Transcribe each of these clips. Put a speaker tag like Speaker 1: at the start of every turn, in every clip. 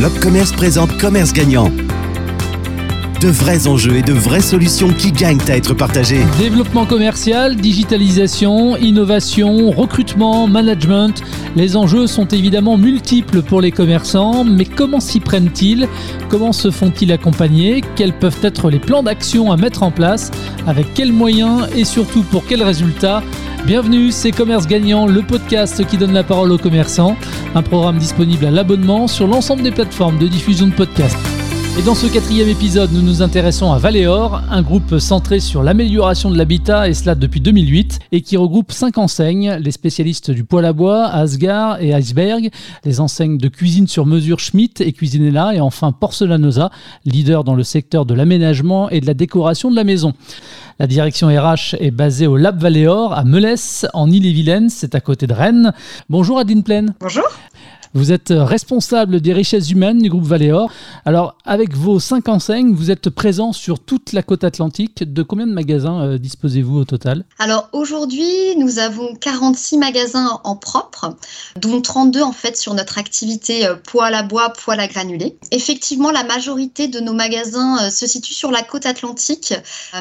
Speaker 1: L'Opcommerce présente Commerce Gagnant. De vrais enjeux et de vraies solutions qui gagnent à être partagés.
Speaker 2: Développement commercial, digitalisation, innovation, recrutement, management. Les enjeux sont évidemment multiples pour les commerçants, mais comment s'y prennent-ils? Comment se font-ils accompagner? Quels peuvent être les plans d'action à mettre en place? Avec quels moyens et surtout pour quels résultats? Bienvenue, c'est Commerce Gagnant, le podcast qui donne la parole aux commerçants. Un programme disponible à l'abonnement sur l'ensemble des plateformes de diffusion de podcasts. Et dans ce quatrième épisode, nous nous intéressons à Valéor, un groupe centré sur l'amélioration de l'habitat, et cela depuis 2008, et qui regroupe cinq enseignes, les spécialistes du poêle à bois, Asgard et Iceberg, les enseignes de cuisine sur mesure Schmidt et Cuisinella, et enfin Porcelanosa, leader dans le secteur de l'aménagement et de la décoration de la maison. La direction RH est basée au Lab Valéor à Melès, en Ille-et-Vilaine, c'est à côté de Rennes. Bonjour Adine Plaine.
Speaker 3: Bonjour.
Speaker 2: Vous êtes responsable des richesses humaines du groupe Valéor. Alors, avec vos cinq enseignes, vous êtes présent sur toute la côte atlantique. De combien de magasins euh, disposez-vous au total?
Speaker 3: Alors, aujourd'hui, nous avons 46 magasins en propre, dont 32 en fait sur notre activité euh, poêle à bois, poêle à granulés. Effectivement, la majorité de nos magasins euh, se situe sur la côte atlantique,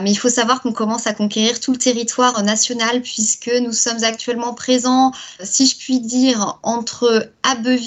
Speaker 3: mais il faut savoir qu'on commence à conquérir tout le territoire national puisque nous sommes actuellement présents, si je puis dire, entre Abbeville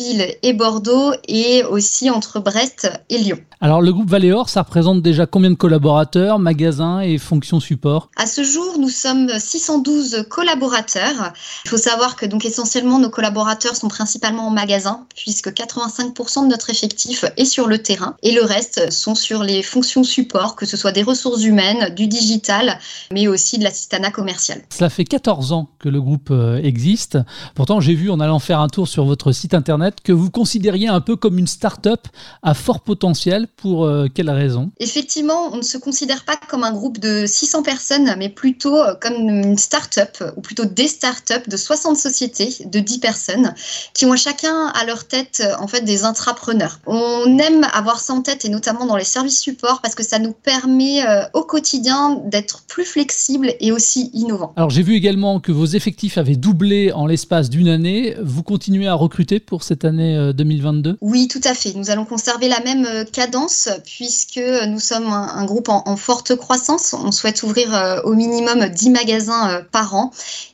Speaker 3: Et Bordeaux et aussi entre Brest et Lyon.
Speaker 2: Alors le groupe Valéor, ça représente déjà combien de collaborateurs, magasins et fonctions support?
Speaker 3: À ce jour, nous sommes 612 collaborateurs. Il faut savoir que donc essentiellement nos collaborateurs sont principalement en magasin puisque 85% de notre effectif est sur le terrain et le reste sont sur les fonctions support, que ce soit des ressources humaines, du digital, mais aussi de l'assistanat commercial.
Speaker 2: Cela fait 14 ans que le groupe euh, existe. Pourtant, j'ai vu en allant faire un tour sur votre site internet que vous considériez un peu comme une start-up à fort potentiel pour euh, quelle raison?
Speaker 3: Effectivement, on ne se considère pas comme un groupe de 600 personnes, mais plutôt euh, comme une start-up, ou plutôt des start-up de 60 sociétés de 10 personnes, qui ont chacun à leur tête euh, en fait des intrapreneurs. On aime avoir ça en tête, et notamment dans les services support, parce que ça nous permet au quotidien d'être plus flexible et aussi innovant.
Speaker 2: Alors j'ai vu également que vos effectifs avaient doublé en l'espace d'une année. Vous continuez à recruter pour cette année 2022
Speaker 3: Oui, tout à fait. Nous allons conserver la même cadence puisque nous sommes un, groupe en, forte croissance. On souhaite ouvrir euh, au minimum 10 magasins euh, par an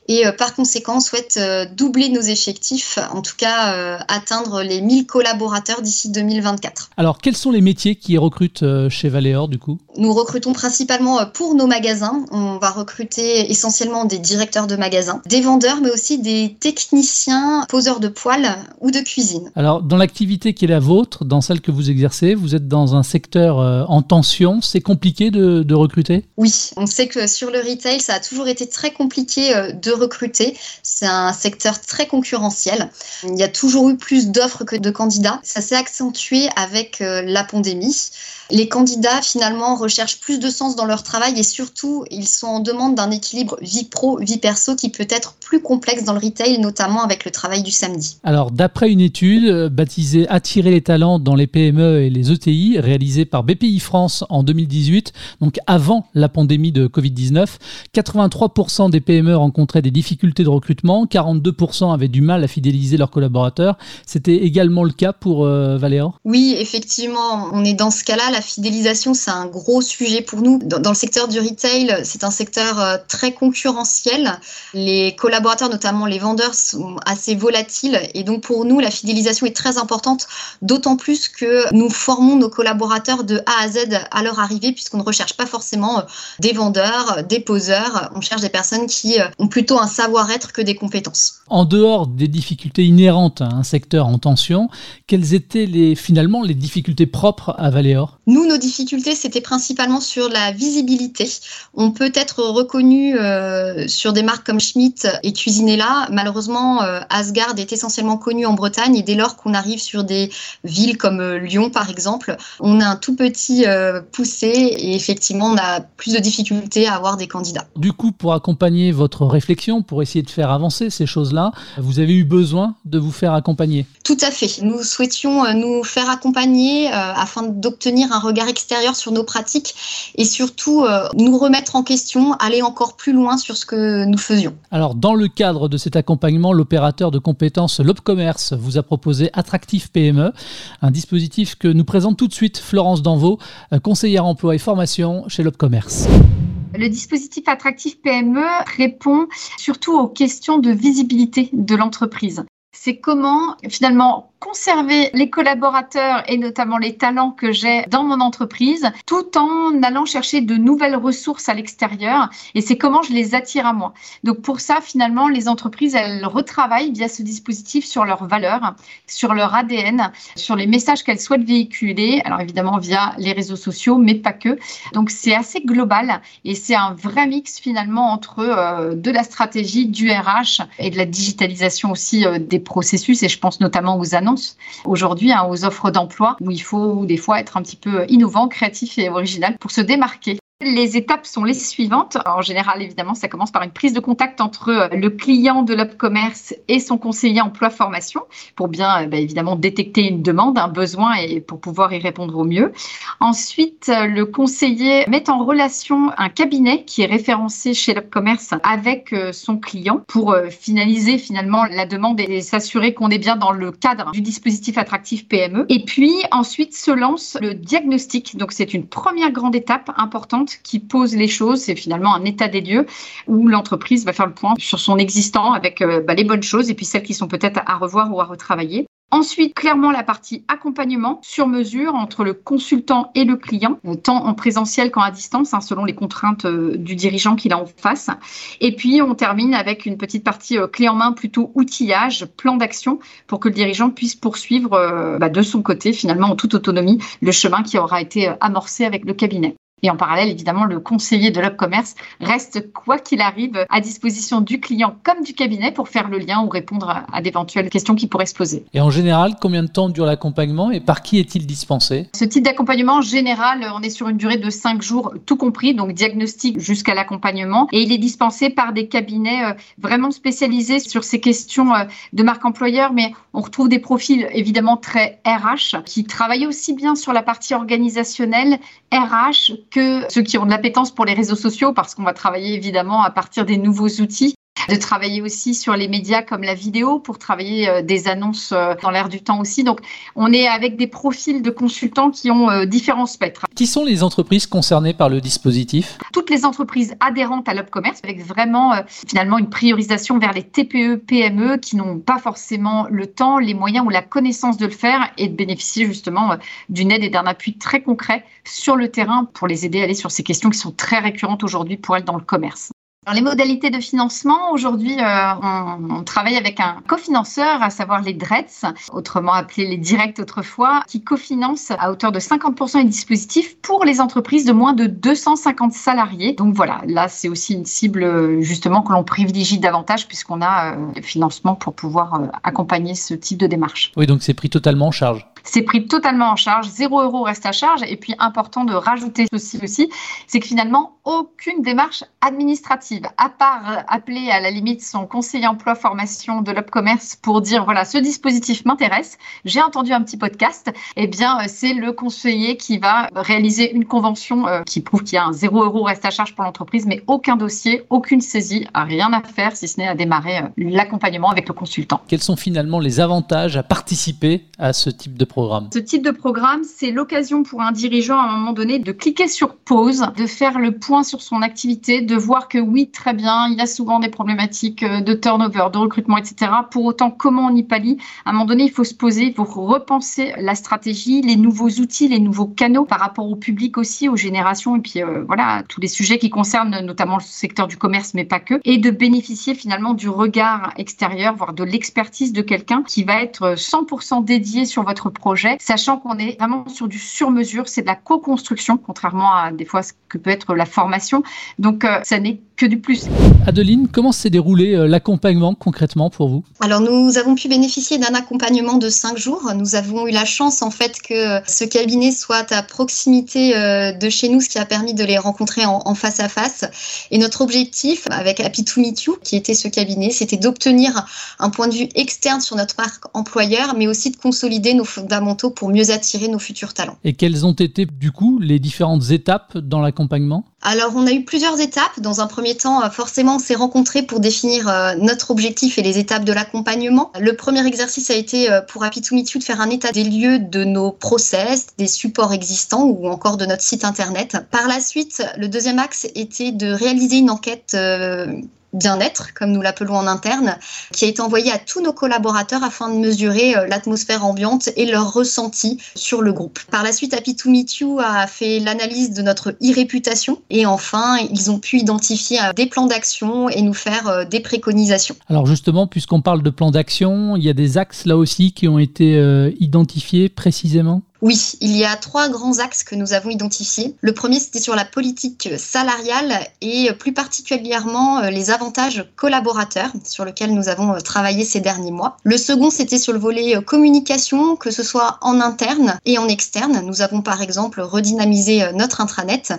Speaker 3: et euh, par conséquent on souhaite doubler nos effectifs, en tout cas atteindre les 1000 collaborateurs d'ici 2024.
Speaker 2: Alors quels sont les métiers qui recrutent chez Valéor du coup?
Speaker 3: Nous recrutons principalement pour nos magasins. On va recruter essentiellement des directeurs de magasins, des vendeurs mais aussi des techniciens, poseurs de poêles ou de cuisine.
Speaker 2: Alors dans l'activité qui est la vôtre, dans celle que vous exercez, vous êtes dans un secteur euh, en tension, c'est compliqué de, recruter?
Speaker 3: Oui, on sait que sur le retail, ça a toujours été très compliqué euh, de recruter. C'est un secteur très concurrentiel. Il y a toujours eu plus d'offres que de candidats. Ça s'est accentué avec euh, la pandémie. Les candidats, finalement, recherchent plus de sens dans leur travail et surtout, ils sont en demande d'un équilibre vie pro, vie perso qui peut être plus complexe dans le retail, notamment avec le travail du samedi.
Speaker 2: Alors, d'après une étude baptisée Attirer les talents dans les PME et les ETI, réalisé par BPI France en 2018, donc avant la pandémie de Covid-19. 83% des PME rencontraient des difficultés de recrutement, 42% avaient du mal à fidéliser leurs collaborateurs. C'était également le cas pour euh, Valéor
Speaker 3: Oui, effectivement, on est dans ce cas-là. La fidélisation, c'est un gros sujet pour nous. Dans, le secteur du retail, c'est un secteur euh, très concurrentiel. Les collaborateurs, notamment les vendeurs, sont assez volatiles et donc pour nous, la fidélisation est très importante, d'autant plus que nous formons nos collaborateurs de A à Z à leur arrivée, puisqu'on ne recherche pas forcément euh, des vendeurs, des poseurs, on cherche des personnes qui euh, ont plutôt un savoir-être que des compétences.
Speaker 2: En dehors des difficultés inhérentes à un secteur en tension, quelles étaient finalement les difficultés propres à Valéor
Speaker 3: Nous, nos difficultés, c'était principalement sur la visibilité. On peut être reconnu euh, sur des marques comme Schmitt et Cuisinella. Malheureusement, Asgard est essentiellement connu en Bretagne et dès lors qu'on arrive sur des villes comme Lyon, par exemple, on a un tout petit euh, poussé et effectivement, on a plus de difficultés à avoir des candidats.
Speaker 2: Du coup, pour accompagner votre réflexion, pour essayer de faire avancer ces choses-là. Vous avez eu besoin de vous faire accompagner?
Speaker 3: Tout à fait. Nous souhaitions euh, nous faire accompagner euh, afin d'obtenir un regard extérieur sur nos pratiques et surtout euh, nous remettre en question, aller encore plus loin sur ce que nous faisions.
Speaker 2: Alors, dans le cadre de cet accompagnement, l'opérateur de compétences Lobcommerce vous a proposé Attractif PME, un dispositif que nous présente tout de suite Florence Danvaux, conseillère emploi et formation chez Lobcommerce.
Speaker 4: Le dispositif attractif PME répond surtout aux questions de visibilité de l'entreprise. C'est comment finalement conserver les collaborateurs et notamment les talents que j'ai dans mon entreprise tout en allant chercher de nouvelles ressources à l'extérieur et c'est comment je les attire à moi. Donc pour ça finalement les entreprises elles retravaillent via ce dispositif sur leurs valeurs, sur leur ADN, sur les messages qu'elles souhaitent véhiculer, alors évidemment via les réseaux sociaux mais pas que. Donc c'est assez global et c'est un vrai mix finalement entre euh, de la stratégie du RH et de la digitalisation aussi euh, des processus et je pense notamment aux annonces aujourd'hui hein, aux offres d'emploi où il faut des fois être un petit peu innovant, créatif et original pour se démarquer. Les étapes sont les suivantes. En général, évidemment, ça commence par une prise de contact entre euh, le client de l'UpCommerce et son conseiller emploi-formation pour bien, euh, bah, évidemment, détecter une demande, un besoin et pour pouvoir y répondre au mieux. Ensuite, euh, le conseiller met en relation un cabinet qui est référencé chez l'UpCommerce avec son client pour finaliser finalement la demande et s'assurer qu'on est bien dans le cadre du dispositif attractif PME. Et puis, ensuite, se lance le diagnostic. Donc, c'est une première grande étape importante qui pose les choses. C'est finalement un état des lieux où l'entreprise va faire le point sur son existant avec euh, bah, les bonnes choses et puis celles qui sont peut-être à revoir ou à retravailler. Ensuite, clairement, la partie accompagnement sur mesure entre le consultant et le client, euh, tant en présentiel qu'en à distance, hein, selon les contraintes euh, du dirigeant qu'il a en face. Et puis, on termine avec une petite partie clé en main, plutôt outillage, plan d'action, pour que le dirigeant puisse poursuivre bah, de son côté, finalement, en toute autonomie, le chemin qui aura été amorcé avec le cabinet. Et en parallèle, évidemment, le conseiller de l'UpCommerce reste, quoi qu'il arrive, à disposition du client comme du cabinet pour faire le lien ou répondre à d'éventuelles questions qui pourraient se poser.
Speaker 2: Et en général, combien de temps dure l'accompagnement et par qui est-il dispensé?
Speaker 4: Ce type d'accompagnement, en général, on est sur une durée de 5 jours, tout compris, donc diagnostic jusqu'à l'accompagnement. Et il est dispensé par des cabinets euh, vraiment spécialisés sur ces questions euh, de marque employeur, mais on retrouve des profils évidemment très RH qui travaillent aussi bien sur la partie organisationnelle, RH, que ceux qui ont de l'appétence pour les réseaux sociaux, parce qu'on va travailler évidemment à partir des nouveaux outils de travailler aussi sur les médias comme la vidéo pour travailler euh, des annonces euh, dans l'air du temps aussi. Donc, on est avec des profils de consultants qui ont euh, différents spectres.
Speaker 2: Qui sont les entreprises concernées par le dispositif?
Speaker 4: Toutes les entreprises adhérentes à l'UpCommerce avec vraiment finalement une priorisation vers les TPE, PME qui n'ont pas forcément le temps, les moyens ou la connaissance de le faire et de bénéficier justement d'une aide et d'un appui très concret sur le terrain pour les aider à aller sur ces questions qui sont très récurrentes aujourd'hui pour elles dans le commerce les modalités de financement, aujourd'hui, euh, on, travaille avec un cofinanceur, à savoir les DRETS, autrement appelés les directs autrefois, qui cofinancent à hauteur de 50% les dispositifs pour les entreprises de moins de 250 salariés. Donc voilà, là, c'est aussi une cible justement que l'on privilégie davantage puisqu'on a euh, le financement pour pouvoir euh, accompagner ce type de démarche.
Speaker 2: Oui, donc c'est pris totalement en charge.
Speaker 4: C'est pris totalement en charge, 0 euros reste à charge. Et puis, important de rajouter ceci aussi, c'est que finalement, aucune démarche administrative, à part appeler à la limite son conseiller emploi formation de l'UpCommerce pour dire voilà, ce dispositif m'intéresse, j'ai entendu un petit podcast, eh bien, c'est le conseiller qui va réaliser une convention euh, qui prouve qu'il y a un 0 euros reste à charge pour l'entreprise, mais aucun dossier, aucune saisie, rien à faire si ce n'est à démarrer euh, l'accompagnement avec le consultant.
Speaker 2: Quels sont finalement les avantages à participer à ce type de programme
Speaker 4: Ce type de programme, c'est l'occasion pour un dirigeant à un moment donné de cliquer sur pause, de faire le point sur son activité, de voir que oui, très bien, il y a souvent des problématiques euh, de turnover, de recrutement, etc. Pour autant, comment on y pallie? À un moment donné, il faut se poser, il faut repenser la stratégie, les nouveaux outils, les nouveaux canaux par rapport au public aussi, aux générations, et puis euh, voilà, tous les sujets qui concernent notamment le secteur du commerce, mais pas que, et de bénéficier finalement du regard extérieur, voire de l'expertise de quelqu'un qui va être 100% dédié sur votre projet, sachant qu'on est vraiment sur du sur-mesure, c'est de la co-construction, contrairement à des fois ce que peut être la formation. Donc, euh, ça n'est que du plus.
Speaker 2: Adeline, comment s'est déroulé euh, l'accompagnement concrètement pour vous?
Speaker 3: Alors, nous avons pu bénéficier d'un accompagnement de cinq jours. Nous avons eu la chance, en fait, que ce cabinet soit à proximité euh, de chez nous, ce qui a permis de les rencontrer en, face à face. Et notre objectif, avec Happy to Meet You, qui était ce cabinet, c'était d'obtenir un point de vue externe sur notre marque employeur, mais aussi de consolider nos fondamentaux pour mieux attirer nos futurs talents.
Speaker 2: Et quelles ont été, du coup, les différentes étapes dans l'accompagnement?
Speaker 3: Alors, on a eu plusieurs étapes. Dans un premier temps, euh, forcément, on s'est rencontrés pour définir euh, notre objectif et les étapes de l'accompagnement. Le premier exercice a été euh, pour Happy to Meet You de faire un état des lieux de nos process, des supports existants ou encore de notre site internet. Par la suite, le deuxième axe était de réaliser une enquête bien-être, comme nous l'appelons en interne, qui a été envoyé à tous nos collaborateurs afin de mesurer euh, l'atmosphère ambiante et leur ressenti sur le groupe. Par la suite, Happy to Meet You a fait l'analyse de notre e-réputation et enfin, ils ont pu identifier euh, des plans d'action et nous faire euh, des préconisations.
Speaker 2: Alors justement, puisqu'on parle de plans d'action, il y a des axes là aussi qui ont été identifiés précisément?
Speaker 3: Oui, il y a trois grands axes que nous avons identifiés. Le premier, c'était sur la politique salariale et plus particulièrement euh, les avantages collaborateurs sur lesquels nous avons euh, travaillé ces derniers mois. Le second, c'était sur le volet euh, communication, que ce soit en interne et en externe. Nous avons par exemple redynamisé notre intranet.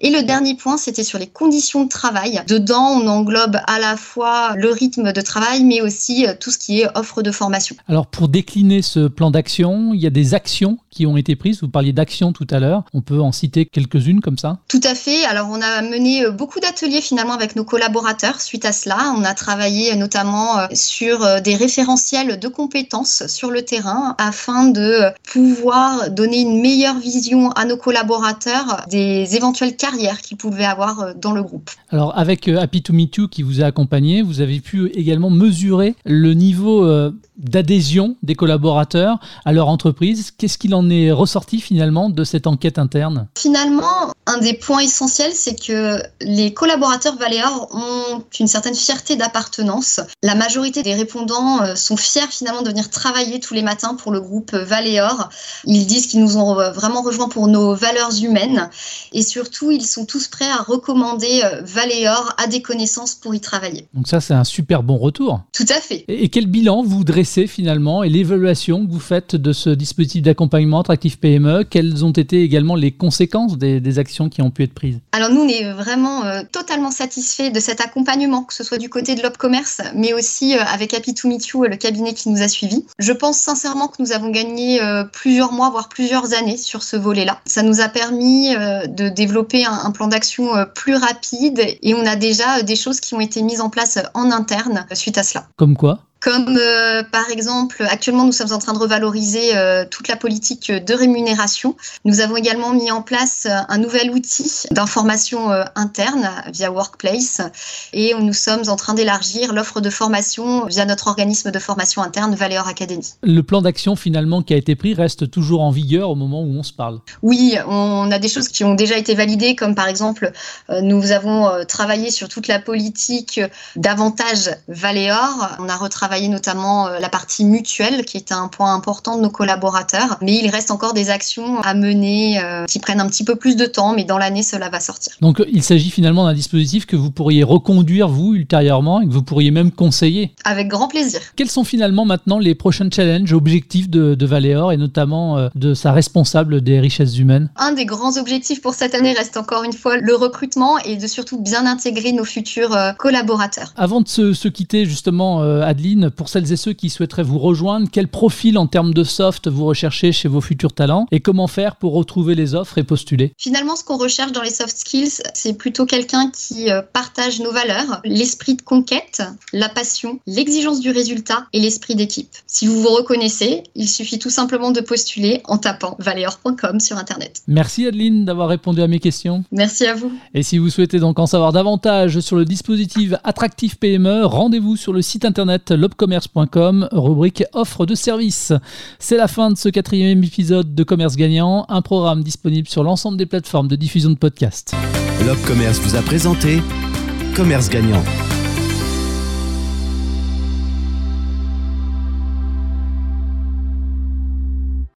Speaker 3: Et le dernier point, c'était sur les conditions de travail. Dedans, on englobe à la fois le rythme de travail, mais aussi tout ce qui est offre de formation.
Speaker 2: Alors pour décliner ce plan d'action, il y a des actions qui ont été prises Vous parliez d'actions tout à l'heure. On peut en citer quelques-unes comme ça?
Speaker 3: Tout à fait. Alors, on a mené euh, beaucoup d'ateliers finalement avec nos collaborateurs suite à cela. On a travaillé notamment euh, sur euh, des référentiels de compétences sur le terrain afin de pouvoir donner une meilleure vision à nos collaborateurs des éventuelles carrières qu'ils pouvaient avoir dans le groupe.
Speaker 2: Alors, avec Happy to Meet You qui vous a accompagné, vous avez pu également mesurer le niveau d'adhésion des collaborateurs à leur entreprise. Qu'est-ce qu'il en est ressorti finalement de cette enquête interne?
Speaker 3: Finalement, un des points essentiels, c'est que les collaborateurs Valéor ont une certaine fierté d'appartenance. La majorité des répondants euh, sont fiers finalement de venir travailler tous les matins pour le groupe Valéor. Ils disent qu'ils nous ont euh, vraiment rejoints pour nos valeurs humaines et surtout, ils sont tous prêts à recommander euh, Valéor à des connaissances pour y travailler.
Speaker 2: Donc ça, c'est un super bon retour.
Speaker 3: Tout à fait.
Speaker 2: Et quel bilan vous dressez finalement et l'évaluation que vous faites de ce dispositif d'accompagnement? Attractif PME Quelles ont été également les conséquences des, actions qui ont pu être prises?
Speaker 3: Alors nous, on est vraiment euh, totalement satisfait de cet accompagnement, que ce soit du côté de l'Opcommerce, mais aussi euh, avec Happy to Meet You, le cabinet qui nous a suivis. Je pense sincèrement que nous avons gagné euh, plusieurs mois, voire plusieurs années sur ce volet-là. Ça nous a permis de développer un, un plan d'action plus rapide et on a déjà des choses qui ont été mises en place en interne suite à cela.
Speaker 2: Comme quoi?
Speaker 3: Comme euh, par exemple, actuellement, nous sommes en train de revaloriser euh, toute la politique de rémunération. Nous avons également mis en place euh, un nouvel outil d'information interne via Workplace et nous sommes en train d'élargir l'offre de formation via notre organisme de formation interne Valeur Academy.
Speaker 2: Le plan d'action finalement qui a été pris reste toujours en vigueur au moment où on se parle?
Speaker 3: Oui, on a des choses qui ont déjà été validées, comme par exemple, nous avons travaillé sur toute la politique d'avantage Valéor. On a retravaillé notamment euh, la partie mutuelle, qui est un point important de nos collaborateurs. Mais il reste encore des actions à mener euh, qui prennent un petit peu plus de temps, mais dans l'année, cela va sortir.
Speaker 2: Donc il s'agit finalement d'un dispositif que vous pourriez reconduire, vous, ultérieurement, et que vous pourriez même conseiller
Speaker 3: Avec grand plaisir.
Speaker 2: Quels sont finalement maintenant les prochains challenges, objectifs de, de Valéor et notamment euh, de sa responsable des richesses humaines?
Speaker 3: Un des grands objectifs pour cette année reste encore une fois le recrutement et de surtout bien intégrer nos futurs collaborateurs.
Speaker 2: Avant de se, se quitter, justement, Adeline, pour celles et ceux qui souhaiteraient vous rejoindre, quel profil en termes de soft vous recherchez chez vos futurs talents et comment faire pour retrouver les offres et postuler
Speaker 3: Finalement, ce qu'on recherche dans les soft skills, c'est plutôt quelqu'un qui euh, partage nos valeurs, l'esprit de conquête, la passion, l'exigence du résultat et l'esprit d'équipe. Si vous vous reconnaissez, il suffit tout simplement de postuler en tapant valéor.com sur Internet.
Speaker 2: Merci Adeline d'avoir répondu à mes questions.
Speaker 3: Merci à vous.
Speaker 2: Et si vous souhaitez donc en savoir davantage sur le dispositif Attractif PME, rendez-vous sur le site internet commerce.com, rubrique offre de services. C'est la fin de ce quatrième épisode de Commerce Gagnant, un programme disponible sur l'ensemble des plateformes de diffusion de podcasts.
Speaker 1: Commerce vous a présenté Commerce Gagnant.